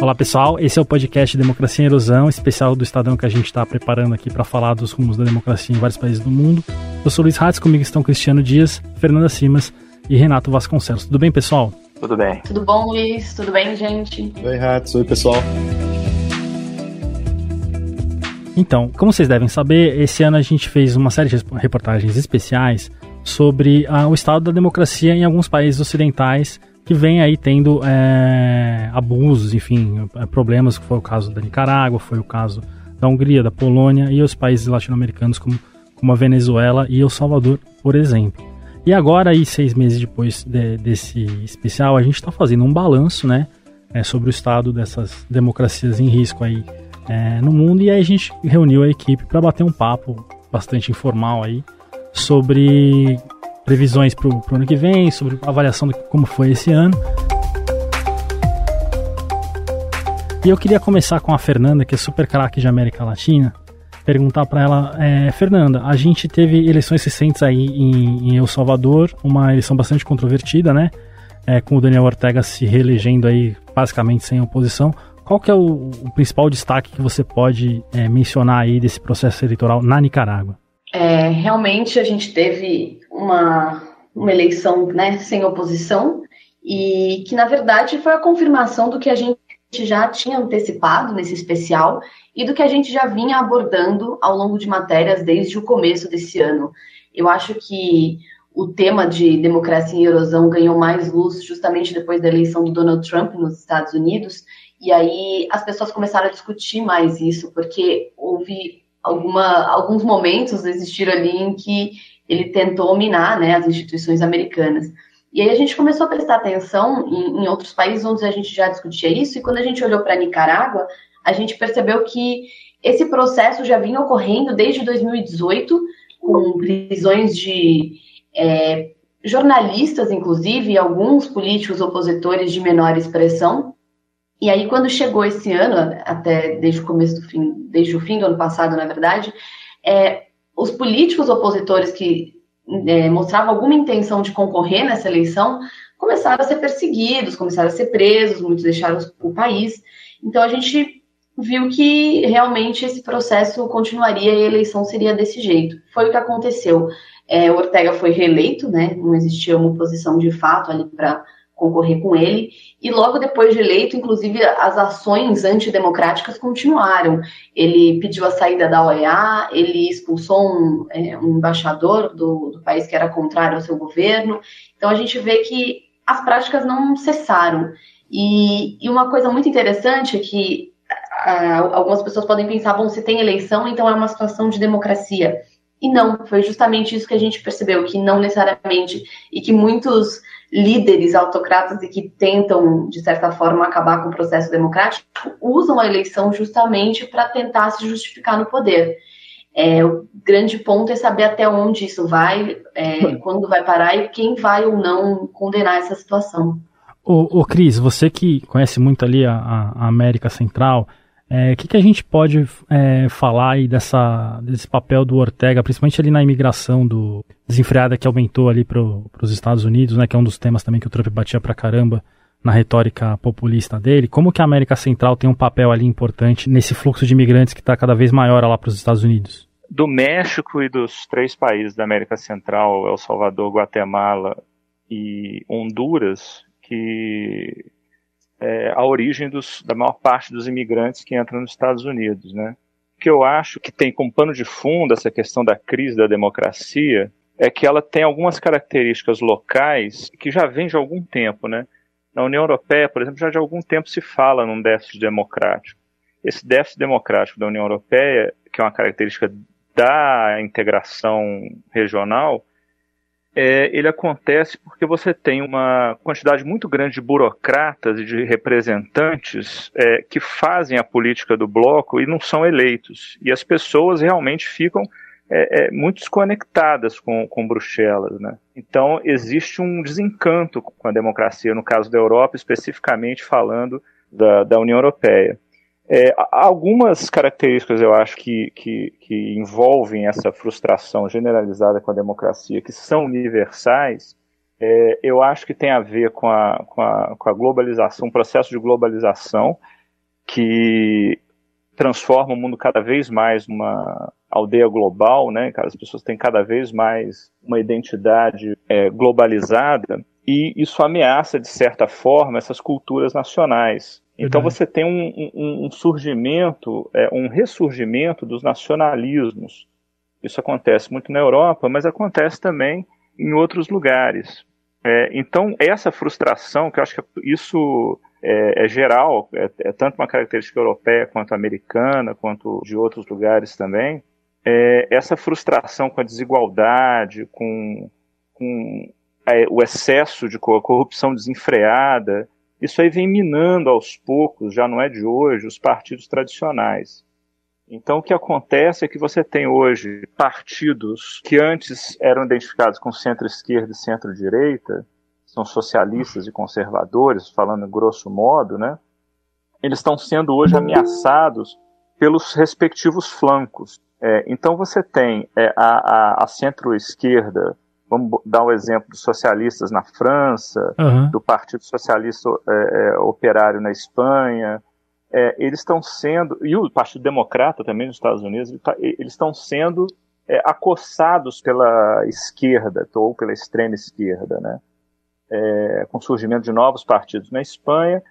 Olá pessoal, esse é o podcast Democracia em Erosão, especial do Estadão que a gente está preparando aqui para falar dos rumos da democracia em vários países do mundo. Eu sou Luiz Ratz, comigo estão Cristiano Dias, Fernanda Simas e Renato Vasconcelos. Tudo bem, pessoal? Tudo bem. Tudo bom, Luiz? Tudo bem, gente? Oi, Ratz. Oi, pessoal. Então, como vocês devem saber, esse ano a gente fez uma série de reportagens especiais sobre ah, o estado da democracia em alguns países ocidentais que vem aí tendo é, abusos, enfim, é, problemas, que foi o caso da Nicarágua, foi o caso da Hungria, da Polônia e os países latino-americanos como, como a Venezuela e El Salvador, por exemplo. E agora, aí, seis meses depois de, desse especial, a gente está fazendo um balanço, né, é, sobre o estado dessas democracias em risco aí é, no mundo. E aí a gente reuniu a equipe para bater um papo bastante informal aí sobre previsões para o ano que vem, sobre a avaliação de como foi esse ano. E eu queria começar com a Fernanda, que é super craque de América Latina, perguntar para ela, é, Fernanda, a gente teve eleições recentes aí em, em El Salvador, uma eleição bastante controvertida, né? É, com o Daniel Ortega se reelegendo aí basicamente sem oposição. Qual que é o, o principal destaque que você pode é, mencionar aí desse processo eleitoral na Nicarágua? É, realmente a gente teve uma, uma eleição né, sem oposição e que, na verdade, foi a confirmação do que a gente já tinha antecipado nesse especial e do que a gente já vinha abordando ao longo de matérias desde o começo desse ano. Eu acho que o tema de democracia e erosão ganhou mais luz justamente depois da eleição do Donald Trump nos Estados Unidos, e aí as pessoas começaram a discutir mais isso, porque houve alguma, alguns momentos existiram ali em que ele tentou minar né, as instituições americanas. E aí a gente começou a prestar atenção em, em outros países onde a gente já discutia isso, e quando a gente olhou para Nicarágua, a gente percebeu que esse processo já vinha ocorrendo desde 2018, com prisões de é, jornalistas, inclusive, e alguns políticos opositores de menor expressão. E aí, quando chegou esse ano, até desde o começo do fim, desde o fim do ano passado, na verdade, é, os políticos opositores que é, mostravam alguma intenção de concorrer nessa eleição começaram a ser perseguidos, começaram a ser presos, muitos deixaram o país. Então a gente viu que realmente esse processo continuaria e a eleição seria desse jeito. Foi o que aconteceu. É, Ortega foi reeleito, né? Não existia uma oposição de fato ali para concorrer com ele. E logo depois de eleito, inclusive, as ações antidemocráticas continuaram. Ele pediu a saída da OEA, ele expulsou um, é, um embaixador do, do, país que era contrário ao seu governo. Então a gente vê que as práticas não cessaram. E, e uma coisa muito interessante é que algumas pessoas podem pensar, bom, se tem eleição, então é uma situação de democracia. E não, foi justamente isso que a gente percebeu, que não necessariamente, e que muitos líderes autocratas e que tentam, de certa forma, acabar com o processo democrático, usam a eleição justamente para tentar se justificar no poder. É, o grande ponto é saber até onde isso vai, é, quando vai parar e quem vai ou não condenar essa situação. Ô, ô Cris, você que conhece muito ali a, a América Central, o é, que, que a gente pode é, falar aí dessa, desse papel do Ortega, principalmente ali na imigração do desenfreada que aumentou ali para os Estados Unidos, né, que é um dos temas também que o Trump batia pra caramba na retórica populista dele. Como que a América Central tem um papel ali importante nesse fluxo de imigrantes que está cada vez maior lá para os Estados Unidos? Do México e dos três países da América Central, El Salvador, Guatemala e Honduras, que é, a origem dos, da maior parte dos imigrantes que entram nos Estados Unidos, né? O que eu acho que tem como pano de fundo essa questão da crise da democracia é que ela tem algumas características locais que já vêm de algum tempo, né? Na União Europeia, por exemplo, já de algum tempo se fala num déficit democrático. Esse déficit democrático da União Europeia, que é uma característica da integração regional, é, ele acontece porque você tem uma quantidade muito grande de burocratas e de representantes é, que fazem a política do bloco e não são eleitos. E as pessoas realmente ficam é, é muito desconectadas com, com Bruxelas. Né? Então, existe um desencanto com a democracia, no caso da Europa, especificamente falando da, da União Europeia. É, algumas características eu acho que, que, que, envolvem essa frustração generalizada com a democracia, que são universais, é, eu acho que tem a ver com a, com a, com a globalização, um processo de globalização. que transforma o mundo cada vez mais numa aldeia global, né? As pessoas têm cada vez mais uma identidade é, globalizada e isso ameaça, de certa forma, essas culturas nacionais. Então você tem um, um, um surgimento, é, um ressurgimento dos nacionalismos. Isso acontece muito na Europa, mas acontece também em outros lugares. É, então essa frustração, que eu acho que isso é, é geral, é, é, tanto uma característica europeia quanto americana, quanto de outros lugares também, é, essa frustração com a desigualdade, com, com é, o excesso de corrupção desenfreada, isso aí vem minando aos poucos, já não é de hoje, os partidos tradicionais. Então, o que acontece é que você tem hoje partidos que antes eram identificados com centro-esquerda e centro-direita, são socialistas e conservadores, falando grosso modo, né? Eles estão sendo hoje ameaçados pelos respectivos flancos. É, então, você tem é, a, a, a centro-esquerda Vamos dar um exemplo dos socialistas na França, uhum. do Partido Socialista é, é, Operário na Espanha. É, eles estão sendo, e o Partido Democrata também nos Estados Unidos, tá, eles estão sendo é, acossados pela esquerda, ou pela extrema esquerda, né? É, com o surgimento de novos partidos na Espanha,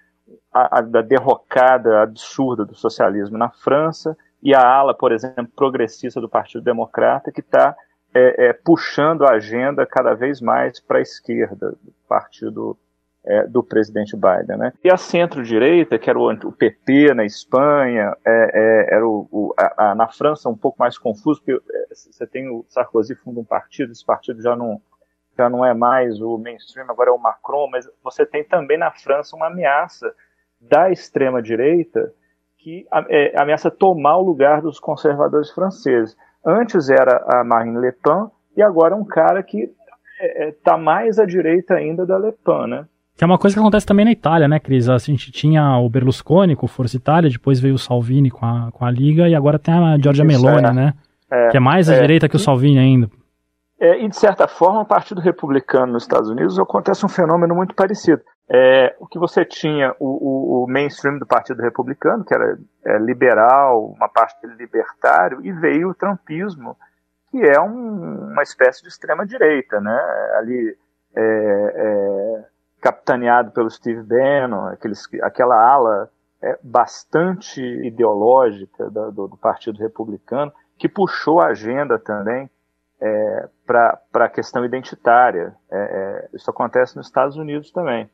a, a, da derrocada absurda do socialismo na França, e a ala, por exemplo, progressista do Partido Democrata, que está é, é, puxando a agenda cada vez mais para a esquerda do partido é, do presidente Biden. Né? E a centro-direita, que era o, o, PP na Espanha, é, é, era o, o a, a, na França um pouco mais confuso, porque é, você tem o Sarkozy funda um partido, esse partido já não, já não é mais o mainstream, agora é o Macron, mas você tem também na França uma ameaça da extrema-direita que ameaça tomar o lugar dos conservadores franceses. Antes era a Marine Le Pen e agora um cara que está é, é tá mais à direita ainda da Le Pen, né? Que é uma coisa que acontece também na Itália, né, Cris? A gente tinha o Berlusconi com Força Itália, depois veio o Salvini com a, com a Liga, e agora tem a Giorgia Isso, Meloni, é. né? É, que é mais à é, direita que o Salvini ainda. É, e, de certa forma, o Partido Republicano nos Estados Unidos acontece um fenômeno muito parecido. É, o que você tinha, o, o, o, mainstream do Partido Republicano, que era é, liberal, uma parte dele libertário, e veio o trumpismo, que é um, uma espécie de extrema-direita, né? Ali, é, é, capitaneado pelo Steve Bannon, aqueles, aquela ala é, bastante ideológica do, do, Partido Republicano, que puxou a agenda também é, para a questão identitária. isso acontece nos Estados Unidos também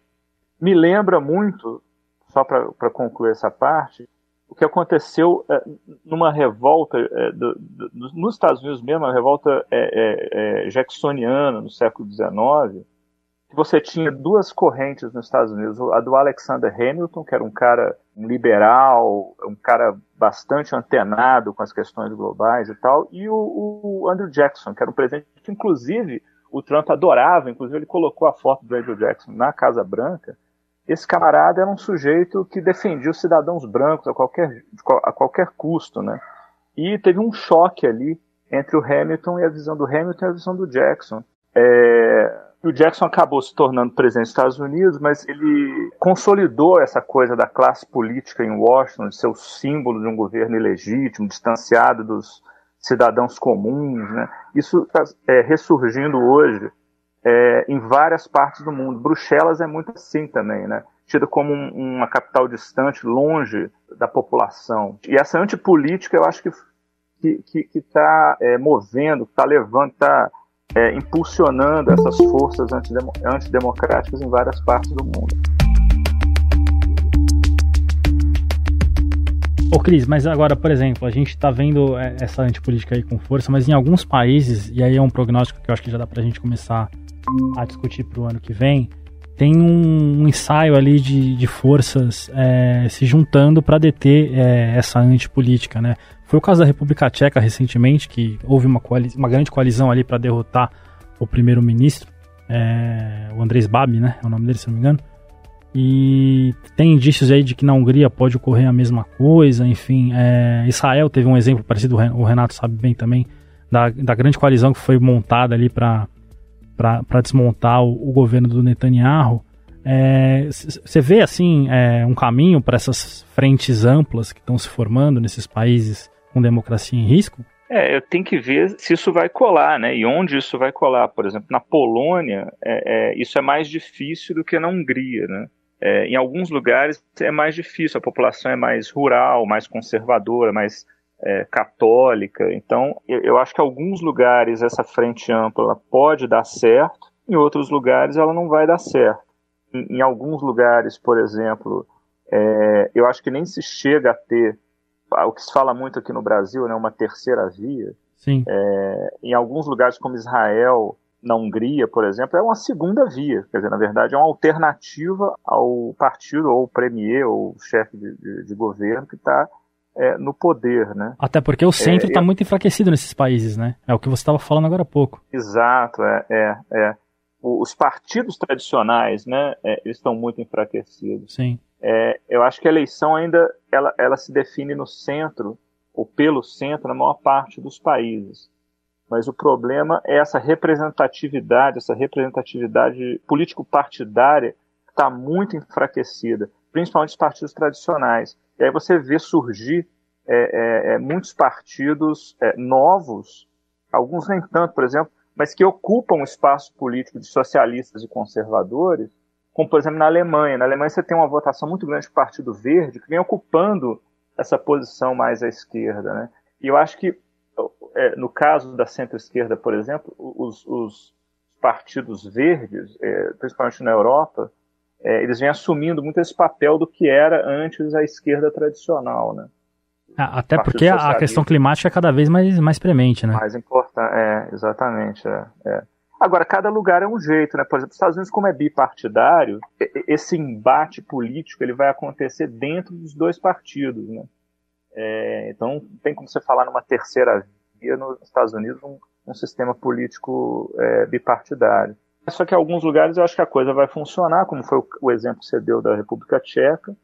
me lembra muito, só para concluir essa parte, o que aconteceu é, numa revolta é, do, do, nos Estados Unidos mesmo, a revolta é, jacksoniana no século XIX, que você tinha duas correntes nos Estados Unidos, a do Alexander Hamilton, que era um cara liberal, um cara bastante antenado com as questões globais e tal, e o, o Andrew Jackson, que era um presidente que, inclusive, o Trump adorava, inclusive ele colocou a foto do Andrew Jackson na Casa Branca, esse camarada era um sujeito que defendia os cidadãos brancos a qualquer, a qualquer custo, né? E teve um choque ali entre o Hamilton e a visão do Hamilton e a visão do Jackson. É, o Jackson acabou se tornando presidente dos Estados Unidos, mas ele consolidou essa coisa da classe política em Washington, de ser o símbolo de um governo ilegítimo, distanciado dos cidadãos comuns. Né? Isso está é, ressurgindo hoje é, em várias partes do mundo. Bruxelas é muito assim também, né? Tida como um, uma capital distante, longe da população. E essa antipolítica eu acho que que está é, movendo, está levando, está é, impulsionando essas forças antidemocráticas em várias partes do mundo. Ô Cris, mas agora, por exemplo, a gente está vendo é, essa antipolítica aí com força, mas em alguns países, e aí é um prognóstico que eu acho que já dá para a gente começar a discutir para o ano que vem, tem um, ensaio ali de, de forças é, se juntando para deter é, essa antipolítica, né? Foi o caso da República Tcheca recentemente, que houve uma, uma grande coalizão ali para derrotar o primeiro-ministro, é, o Andrés Babi, né? É o nome dele, se não me engano. E tem indícios aí de que na Hungria pode ocorrer a mesma coisa, enfim. É, Israel teve um exemplo parecido, o Renato sabe bem também, da, da grande coalizão que foi montada ali para para desmontar o, o, governo do Netanyahu. Você é, vê assim é, um caminho para essas frentes amplas que estão se formando nesses países com democracia em risco? É, eu tenho que ver se isso vai colar, né? E onde isso vai colar. Por exemplo, na Polônia, é, é, isso é mais difícil do que na Hungria, né? É, em alguns lugares é mais difícil, a população é mais rural, mais conservadora, mais é, católica. Então, eu, eu, acho que em alguns lugares essa frente ampla pode dar certo, em outros lugares ela não vai dar certo. Em, em alguns lugares, por exemplo, é, eu acho que nem se chega a ter o que se fala muito aqui no Brasil, né, uma terceira via. Sim. É, em alguns lugares como Israel, na Hungria, por exemplo, é uma segunda via. Quer dizer, na verdade, é uma alternativa ao partido, ou premier, ou chefe de, de, de governo que está é, no poder, né? Até porque o centro está é, muito enfraquecido nesses países, né? É o que você estava falando agora há pouco. Exato, é, é, é. Os partidos tradicionais, né, é, eles estão muito enfraquecidos. Sim. É, eu acho que a eleição ainda, ela, ela se define no centro, ou pelo centro, na maior parte dos países. Mas o problema é essa representatividade, essa representatividade político-partidária está muito enfraquecida, principalmente os partidos tradicionais. E aí você vê surgir é, é, é, muitos partidos é, novos, alguns nem tanto, por exemplo, mas que ocupam o espaço político de socialistas e conservadores, como por exemplo na Alemanha. Na Alemanha você tem uma votação muito grande do Partido Verde, que vem ocupando essa posição mais à esquerda. Né? E eu acho que é, no caso da centro-esquerda, por exemplo, os, os partidos verdes, principalmente na Europa, é, eles vêm assumindo muito esse papel do que era antes a esquerda tradicional, né? Ah, até porque a questão climática é cada vez mais, mais premente, né? Mais importante, é, exatamente. É, é. Agora, cada lugar é um jeito, né? Por exemplo, os Estados Unidos, como é bipartidário, esse embate político ele vai acontecer dentro dos dois partidos, né? É, então, tem como você falar numa terceira via nos Estados Unidos um, um sistema político é, bipartidário. Só que em alguns lugares eu acho que a coisa vai funcionar, como foi o, o exemplo que você deu da República Tcheca,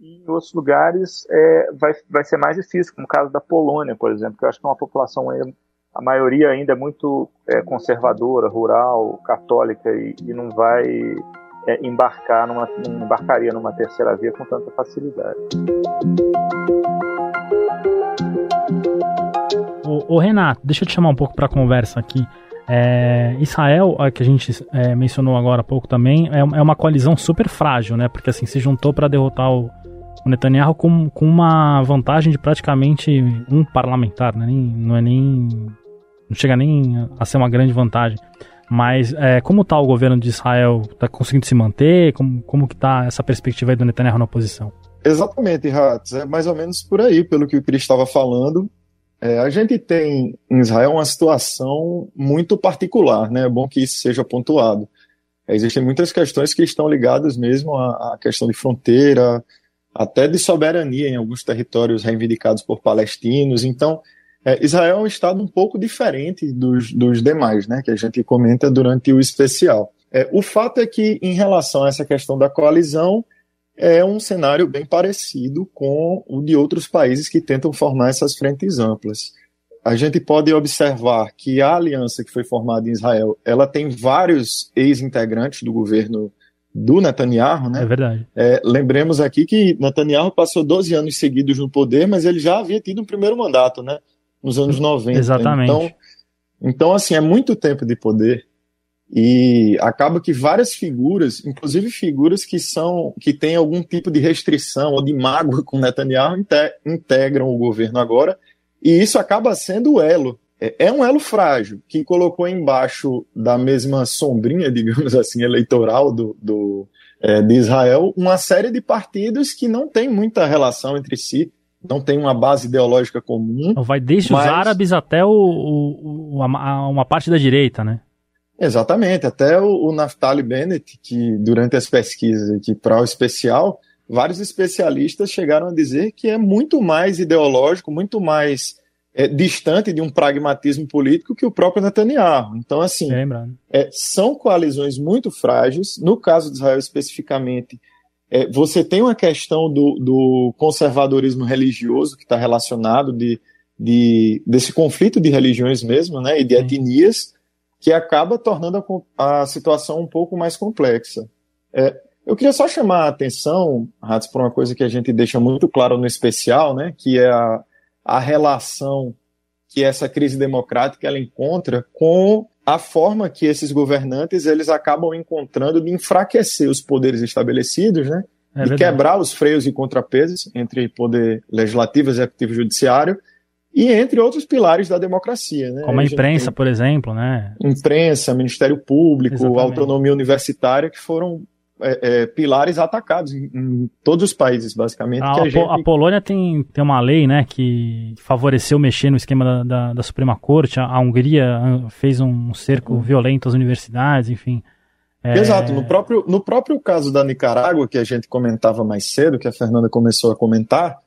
e em outros lugares é, vai, vai ser mais difícil, como o caso da Polônia, por exemplo, que eu acho que é uma população, a maioria ainda é muito é, conservadora, rural, católica, e, e não vai é, embarcar numa, embarcaria numa terceira via com tanta facilidade. Ô, Renato, deixa eu te chamar um pouco para conversa aqui. É, Israel, que a gente é, mencionou agora há pouco também, é, é, uma coalizão super frágil, né? Porque assim se juntou para derrotar o, o, Netanyahu com, com uma vantagem de praticamente um parlamentar, né? Nem, não é nem não chega nem a ser uma grande vantagem. Mas é, como está o governo de Israel? Está conseguindo se manter? Como, como que está essa perspectiva aí do Netanyahu na oposição? Exatamente, Ratz. É mais ou menos por aí, pelo que o Cris estava falando. É, a gente tem em Israel uma situação muito particular, né? É bom que isso seja pontuado. É, existem muitas questões que estão ligadas mesmo à, à, questão de fronteira, até de soberania em alguns territórios reivindicados por palestinos. Então, é, Israel é um estado um pouco diferente dos, dos demais, né? Que a gente comenta durante o especial. É, o fato é que, em relação a essa questão da coalizão, é um cenário bem parecido com o de outros países que tentam formar essas frentes amplas. A gente pode observar que a aliança que foi formada em Israel, ela tem vários ex-integrantes do governo do Netanyahu, né? É verdade. É, lembremos aqui que Netanyahu passou 12 anos seguidos no poder, mas ele já havia tido um primeiro mandato, né? Nos anos 90. Exatamente. Então, então assim, é muito tempo de poder. E acaba que várias figuras, inclusive figuras que são que têm algum tipo de restrição ou de mágoa com Netanyahu, integram o governo agora, e isso acaba sendo o elo. É, é um elo frágil que colocou embaixo da mesma sombrinha, digamos assim, eleitoral do, do é, de Israel, uma série de partidos que não tem muita relação entre si, não tem uma base ideológica comum. Vai desde mas... os árabes até o, o, uma, uma parte da direita, né? Exatamente, até o, o Naftali Bennett, que durante as pesquisas aqui para o especial, vários especialistas chegaram a dizer que é muito mais ideológico, muito mais é, distante de um pragmatismo político que o próprio Netanyahu. Então, assim, é, são coalizões muito frágeis. No caso de Israel especificamente, é, você tem uma questão do, do conservadorismo religioso que está relacionado de, de, desse conflito de religiões mesmo, né, e de etnias que acaba tornando a, a situação um pouco mais complexa. É, Eu queria só chamar a atenção, Ratos, para uma coisa que a gente deixa muito claro no especial, né, que é a, a relação que essa crise democrática ela encontra com a forma que esses governantes eles acabam encontrando de enfraquecer os poderes estabelecidos, né, é de quebrar os freios e contrapesos entre poder legislativo, executivo e judiciário, e entre outros pilares da democracia. Né? Como a, imprensa, por exemplo, né? Imprensa, Ministério Público, Exatamente. autonomia universitária, que foram é, é, pilares atacados em, em, todos os países, basicamente. A, a, gente... a, Polônia tem, tem uma lei né, que favoreceu mexer no esquema da, da, da Suprema Corte, a, a, Hungria ah, fez um cerco uhum. violento às universidades, enfim. É... Exato, no próprio, no próprio caso da Nicarágua, que a gente comentava mais cedo, que a Fernanda começou a comentar,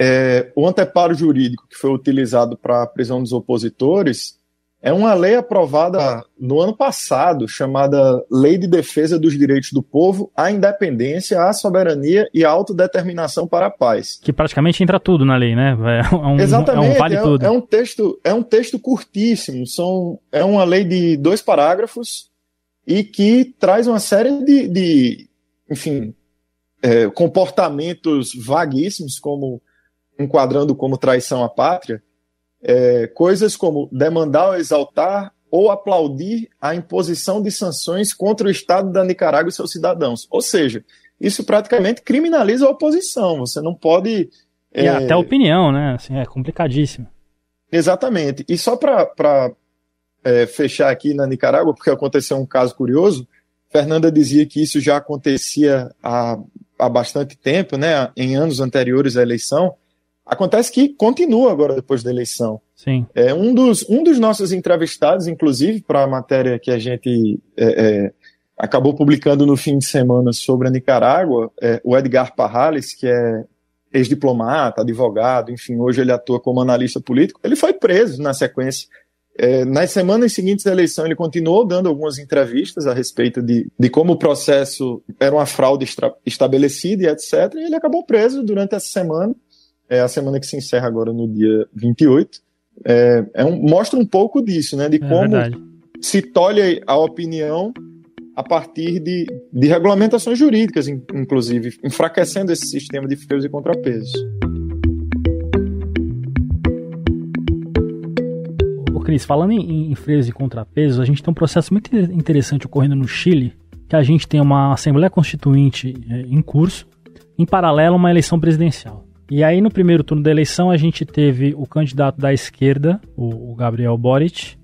é, o anteparo jurídico que foi utilizado para a prisão dos opositores é uma lei aprovada no ano passado, chamada Lei de Defesa dos Direitos do Povo, à Independência, à Soberania e à Autodeterminação para a Paz. Que praticamente entra tudo na lei, né? É um, Exatamente. É um, vale é, tudo. É um, texto, é um texto curtíssimo. São, é uma lei de dois parágrafos e que traz uma série de, de enfim, é, comportamentos vaguíssimos, como enquadrando como traição à pátria, é, coisas como demandar ou exaltar ou aplaudir a imposição de sanções contra o Estado da Nicarágua e seus cidadãos. Ou seja, isso praticamente criminaliza a oposição. Você não pode. E é... até a opinião, né? Assim, é complicadíssimo. Exatamente. E só para é, fechar aqui na Nicarágua, porque aconteceu um caso curioso, Fernanda dizia que isso já acontecia há, há bastante tempo, né? Em anos anteriores à eleição. Acontece que continua agora depois da eleição. Sim. É, um, dos, um dos nossos entrevistados, inclusive, para a matéria que a gente é, é, acabou publicando no fim de semana sobre a Nicarágua, é, o Edgar Parrales, que é ex-diplomata, advogado, enfim, hoje ele atua como analista político, ele foi preso na sequência. É, nas semanas seguintes da eleição, ele continuou dando algumas entrevistas a respeito de, de como o processo era uma fraude estabelecida e etc. E ele acabou preso durante essa semana é a semana que se encerra agora no dia 28, é, é um, mostra um pouco disso, né? De é como se tolhe a opinião a partir de, de regulamentações jurídicas, inclusive, enfraquecendo esse sistema de freios e contrapesos. Ô Cris, falando em, em freios e contrapesos, a gente tem um processo muito interessante ocorrendo no Chile, que a gente tem uma Assembleia Constituinte é, em curso, em paralelo a uma eleição presidencial. E aí, no primeiro turno da eleição, a gente teve o candidato da esquerda, o, o Gabriel Boric,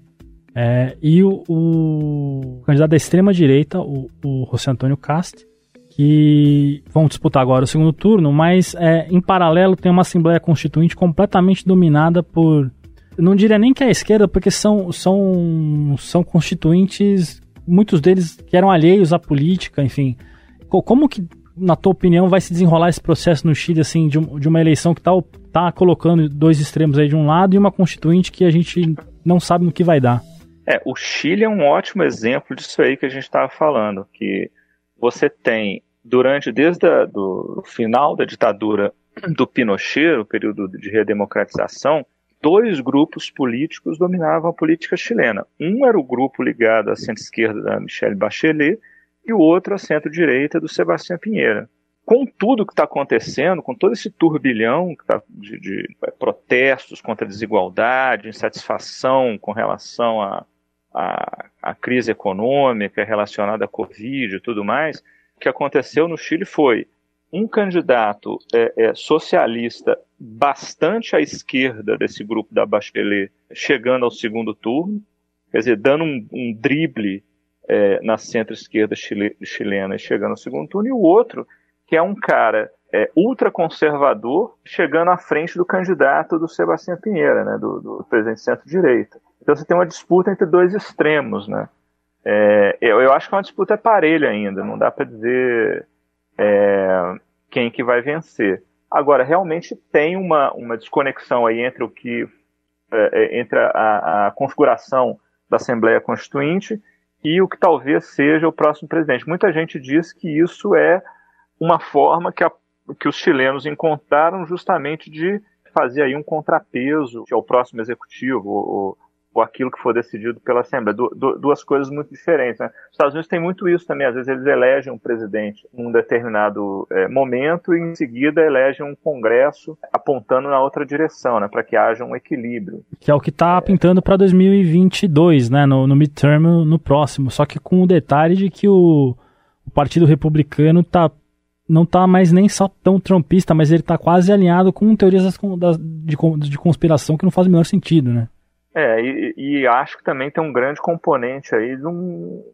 é, e o, o, candidato da extrema-direita, o, o José Antônio Cast, que vão disputar agora o segundo turno, mas é, em paralelo tem uma Assembleia Constituinte completamente dominada por. Não diria nem que é a esquerda, porque são, são, são constituintes, muitos deles que eram alheios à política, enfim. Como que na tua opinião, vai se desenrolar esse processo no Chile, assim, de, um, de uma eleição que tá, tá colocando dois extremos aí de um lado e uma constituinte que a gente não sabe no que vai dar? É, o Chile é um ótimo exemplo disso aí que a gente estava falando, que você tem, durante, desde o final da ditadura do Pinochet, o período de redemocratização, dois grupos políticos dominavam a política chilena. Um era o grupo ligado à centro-esquerda da Michelle Bachelet, e o outro a centro-direita do Sebastião Pinheira. Com tudo que está acontecendo, com todo esse turbilhão tá de, de, é, protestos contra a desigualdade, insatisfação com relação à a, a, a, crise econômica relacionada à Covid e tudo mais, o que aconteceu no Chile foi um candidato é, é, socialista bastante à esquerda desse grupo da Bachelet chegando ao segundo turno, quer dizer, dando um, um drible é, na centro-esquerda chile, chilena e chegando ao segundo turno, e o outro, que é um cara é, ultraconservador, chegando à frente do candidato do Sebastião Pinheira, né, do, do presidente centro-direita. Então você tem uma disputa entre dois extremos, né? É, eu, eu, acho que é uma disputa parelha ainda, não dá para dizer é, quem que vai vencer. Agora, realmente tem uma, uma desconexão aí entre o que é, é, entre a, a configuração da Assembleia Constituinte e o que talvez seja o próximo presidente. Muita gente diz que isso é uma forma que, a, que os chilenos encontraram justamente de fazer aí um contrapeso ao próximo executivo, ou, ou aquilo que for decidido pela Assembleia. Du duas coisas muito diferentes. Né? Os Estados Unidos tem muito isso também. Às vezes eles elegem um presidente num determinado é, momento e em seguida elegem um Congresso apontando na outra direção, né, para que haja um equilíbrio. Que é o que está pintando para 2022, né, no, no midterm no próximo. Só que com o detalhe de que o, o Partido Republicano está não está mais nem só tão trumpista, mas ele está quase alinhado com teorias de, conspiração que não faz o menor sentido, né? É, e, e, acho que também tem um grande componente aí de um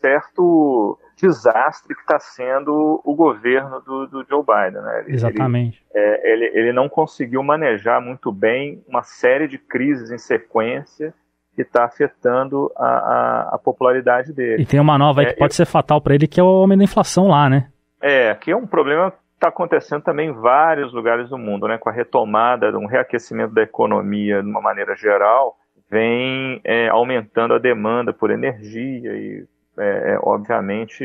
certo desastre que está sendo o governo do, do Joe Biden. Né? Ele, Exatamente. Ele, é, ele, ele não conseguiu manejar muito bem uma série de crises em sequência que está afetando a, a, a, popularidade dele. E tem uma nova aí é, que pode eu... ser fatal para ele, que é o aumento da inflação lá, né? É, que é um problema está acontecendo também em vários lugares do mundo, né? Com a retomada, um reaquecimento da economia de uma maneira geral, vem é, aumentando a demanda por energia e, é, é obviamente,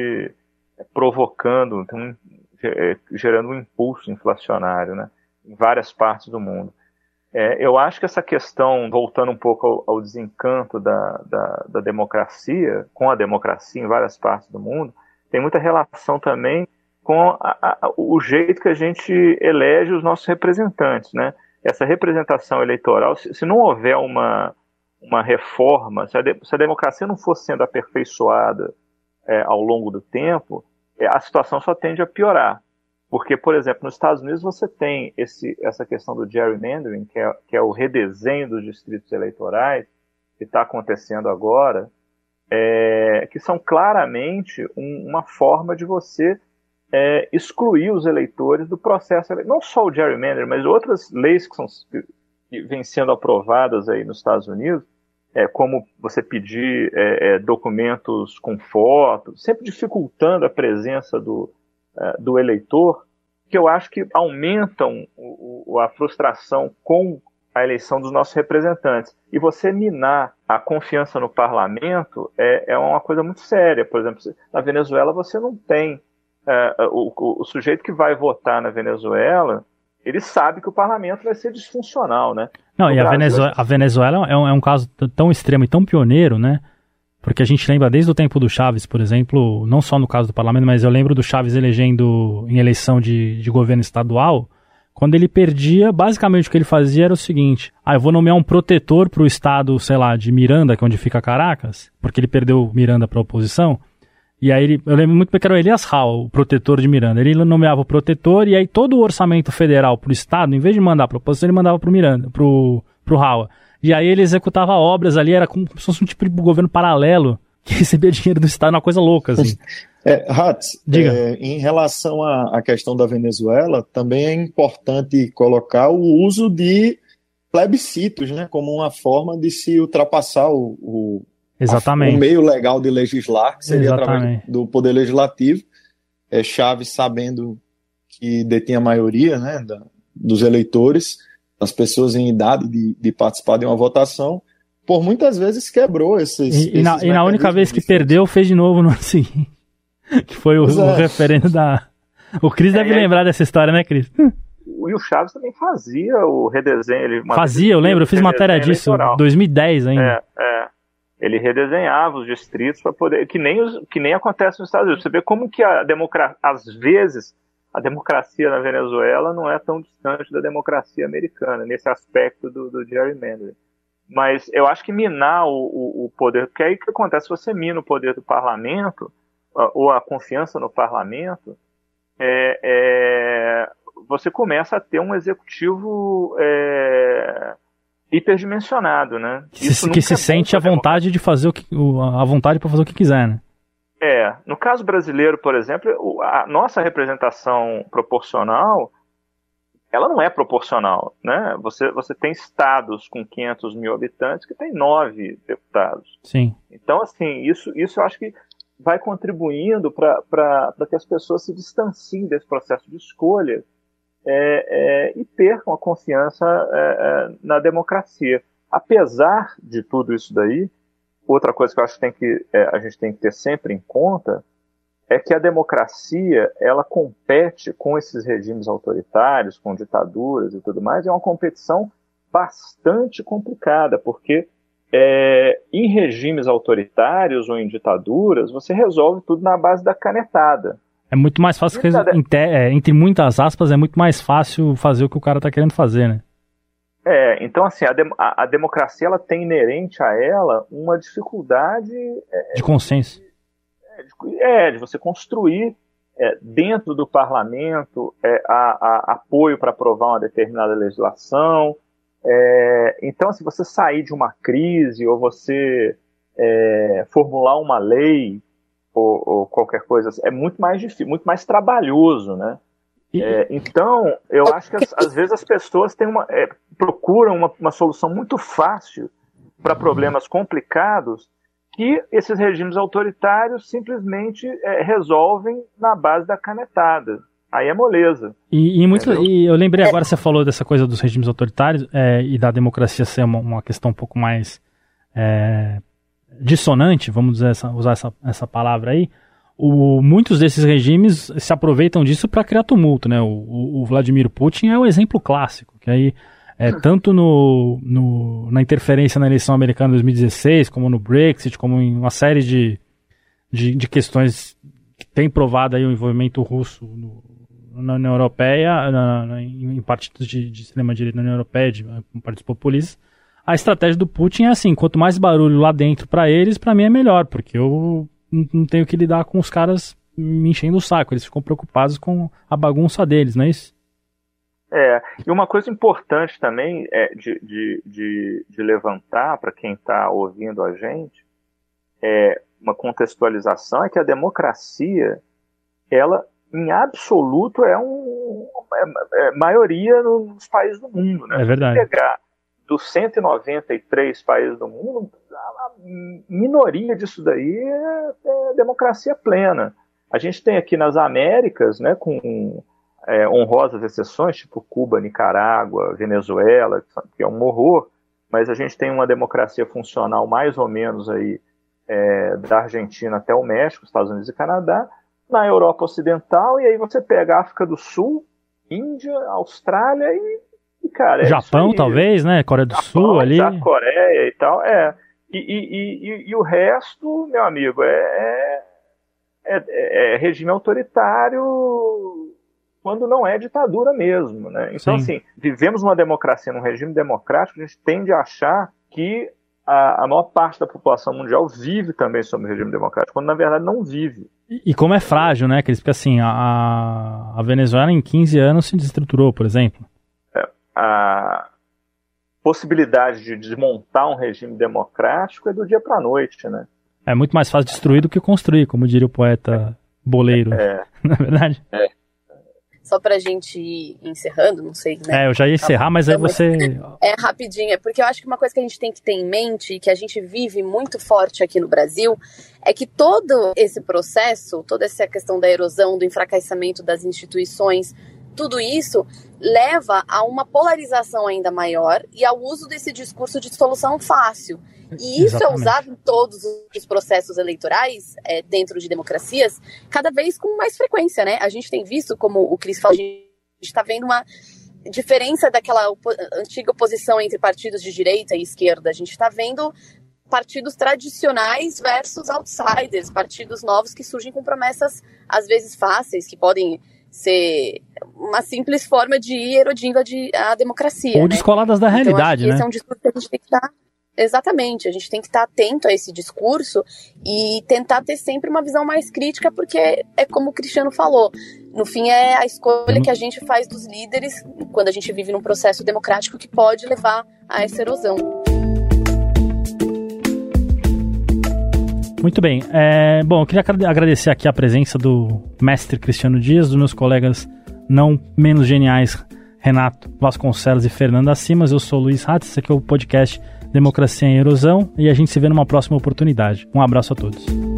é, provocando, um, é, gerando um impulso inflacionário, né? Em várias partes do mundo. É, eu acho que essa questão, voltando um pouco ao, ao desencanto da, da, da democracia, com a democracia em várias partes do mundo, tem muita relação também com a, a, o jeito que a gente elege os nossos representantes, né? Essa representação eleitoral, se, se não houver uma, uma reforma, se a, de, se a democracia não for sendo aperfeiçoada é, ao longo do tempo, é, a situação só tende a piorar. Porque, por exemplo, nos Estados Unidos você tem esse, essa questão do gerrymandering, que é, que é o redesenho dos distritos eleitorais, que está acontecendo agora, é, que são claramente um, uma forma de você é, excluir os eleitores do processo, não só o gerrymander, mas outras leis que, são, que vêm sendo aprovadas aí nos Estados Unidos, é, como você pedir é, é documentos com fotos, sempre dificultando a presença do, é, do eleitor, que eu acho que aumentam o, a frustração com a eleição dos nossos representantes. E você minar a confiança no parlamento é, é uma coisa muito séria. Por exemplo, na Venezuela você não tem o, o, o, sujeito que vai votar na Venezuela, ele sabe que o parlamento vai ser disfuncional, né? Não, e a Venezuela, a Venezuela é um, é um caso tão extremo e tão pioneiro, né? Porque a gente lembra desde o tempo do Chaves, por exemplo, não só no caso do parlamento, mas eu lembro do Chaves elegendo em eleição de, de governo estadual, quando ele perdia, basicamente o que ele fazia era o seguinte: ah, eu vou nomear um protetor para o estado, sei lá, de Miranda, que é onde fica Caracas, porque ele perdeu Miranda para a oposição. E aí ele, eu lembro muito bem que era o Elias Hall, o protetor de Miranda. Ele nomeava o protetor e aí todo o orçamento federal pro estado, em vez de mandar para a oposição, ele mandava pro Miranda, pro pro Hall. E aí ele executava obras ali, era como se fosse um tipo de governo paralelo que recebia dinheiro do estado, uma coisa louca assim. É, Hatz, é, em relação à, à questão da Venezuela, também é importante colocar o uso de plebiscitos, né, como uma forma de se ultrapassar o, o Exatamente. o meio legal de legislar, que seria Exatamente. através do Poder Legislativo. É, Chaves sabendo que detinha a maioria né, da, dos eleitores, das pessoas em idade de, de, participar de uma votação, por muitas vezes quebrou esses. E, e, na, e na, única vez que perdeu, fez de novo no ano seguinte. Que foi o, o é. referendo da. O Cris deve é, lembrar dessa história, né, Cris? E o Chaves também fazia o redesenho. Ele fazia, eu lembro, eu fiz matéria disso, em 2010 ainda. É, é ele redesenhava os distritos para poder que nem os, que nem acontece nos Estados Unidos. Você vê como que a democracia às vezes a democracia na Venezuela não é tão distante da democracia americana nesse aspecto do, do gerrymandering. Mas eu acho que minar o, o, o poder, porque aí o que acontece? Você mina o poder do parlamento ou a confiança no parlamento, é, é, você começa a ter um executivo é, hiperdimensionado, né? Que se, que se é sente a vontade de fazer o que, a vontade para fazer o que quiser, né? É, no caso brasileiro, por exemplo, a nossa representação proporcional, ela não é proporcional, né? Você, você tem estados com 500 mil habitantes que tem nove deputados. Sim. Então, assim, isso, isso eu acho que vai contribuindo para que as pessoas se distanciem desse processo de escolha é, é, e percam a confiança é, é, na democracia. Apesar de tudo isso daí, outra coisa que eu acho que, tem que é, a gente tem que ter sempre em conta é que a democracia ela compete com esses regimes autoritários, com ditaduras e tudo mais, é uma competição bastante complicada, porque é, em regimes autoritários ou em ditaduras, você resolve tudo na base da canetada. É muito mais fácil, é, entre muitas aspas, é muito mais fácil fazer o que o cara está querendo fazer, né? É, então assim, a, dem a, a, democracia ela tem inerente a ela uma dificuldade é, de consenso. De, é, de você construir é, dentro do parlamento é, a, a, apoio para aprovar uma determinada legislação. É, então, se você sair de uma crise ou você é, formular uma lei ou, ou, qualquer coisa, é muito mais difícil, muito mais trabalhoso, né? É, então, eu acho que as, às vezes as pessoas têm uma, é, procuram uma, uma solução muito fácil para problemas complicados que esses regimes autoritários simplesmente é, resolvem na base da canetada. Aí é moleza. E, e, muito, e eu lembrei agora, você falou dessa coisa dos regimes autoritários é, e da democracia ser uma, uma questão um pouco mais é, dissonante, vamos dizer essa, usar essa, essa palavra aí. O, muitos desses regimes se aproveitam disso para criar tumulto, né? O, o, Vladimir Putin é o exemplo clássico, que aí é, tanto no, no, na interferência na eleição americana de 2016, como no Brexit, como em uma série de, de, de questões que tem provado aí o envolvimento russo no, na União Europeia, na, na, em partidos de, de extrema-direita na União Europeia, de, em partidos populistas, a estratégia do Putin é assim: quanto mais barulho lá dentro para eles, para mim é melhor, porque eu não tenho que lidar com os caras me enchendo o saco. Eles ficam preocupados com a bagunça deles, não é isso? É, e uma coisa importante também é de, de, de, de levantar para quem está ouvindo a gente, é uma contextualização, é que a democracia, ela em absoluto é um é, é maioria nos países do mundo, né? É verdade. Pegar dos 193 países do mundo, a minoria disso daí é, é democracia plena. A gente tem aqui nas Américas, né, com é, honrosas exceções, tipo Cuba, Nicarágua, Venezuela, que é um horror, mas a gente tem uma democracia funcional mais ou menos aí é, da Argentina até o México, Estados Unidos e Canadá, na Europa Ocidental, e aí você pega África do Sul, Índia, Austrália e, cara, é Japão, talvez, né? Coreia do Japão, Sul ali. A Coreia e tal, é. E, e, e, e, o resto, meu amigo, é, é, é, é, regime autoritário quando não é ditadura mesmo, né? Então, Sim. assim, vivemos uma democracia, num regime democrático, a gente tende a achar que a, a, maior parte da população mundial vive também sob o regime democrático, quando na verdade não vive. E, e como é frágil, né? Porque assim, a, a Venezuela em 15 anos se desestruturou, por exemplo a possibilidade de desmontar um regime democrático é do dia para a noite, né? É muito mais fácil destruir do que construir, como diria o poeta boleiro. É. Na é verdade? É. Só pra gente ir encerrando, não sei, né? É, eu já ia encerrar, mas aí você. É rapidinho, é porque eu acho que uma coisa que a gente tem que ter em mente, que a gente vive muito forte aqui no Brasil, é que todo esse processo, toda essa questão da erosão, do enfraquecimento das instituições, tudo isso leva a uma polarização ainda maior e ao uso desse discurso de solução fácil. E isso Exatamente. é usado em todos os processos eleitorais, é, dentro de democracias, cada vez com mais frequência, né? A gente tem visto, como o Cris falou, a gente está vendo uma diferença daquela opo antiga oposição entre partidos de direita e esquerda. A gente está vendo partidos tradicionais versus outsiders, partidos novos que surgem com promessas às vezes fáceis, que podem ser uma simples forma de ir erodindo a, de, a democracia. Ou né? descoladas da então, realidade, então, né? Esse é um discurso que a gente tem que estar. Exatamente, a gente tem que estar atento a esse discurso e tentar ter sempre uma visão mais crítica, porque é como o Cristiano falou, no fim é a escolha que a gente faz dos líderes quando a gente vive num processo democrático que pode levar a essa erosão. Muito bem. É, bom, eu queria agradecer aqui a presença do mestre Cristiano Dias, dos meus colegas não menos geniais, Renato Vasconcelos e Fernanda Simas. Eu sou Luiz Ratz, esse aqui é o podcast Democracia em Erosão e a gente se vê numa próxima oportunidade. Um abraço a todos.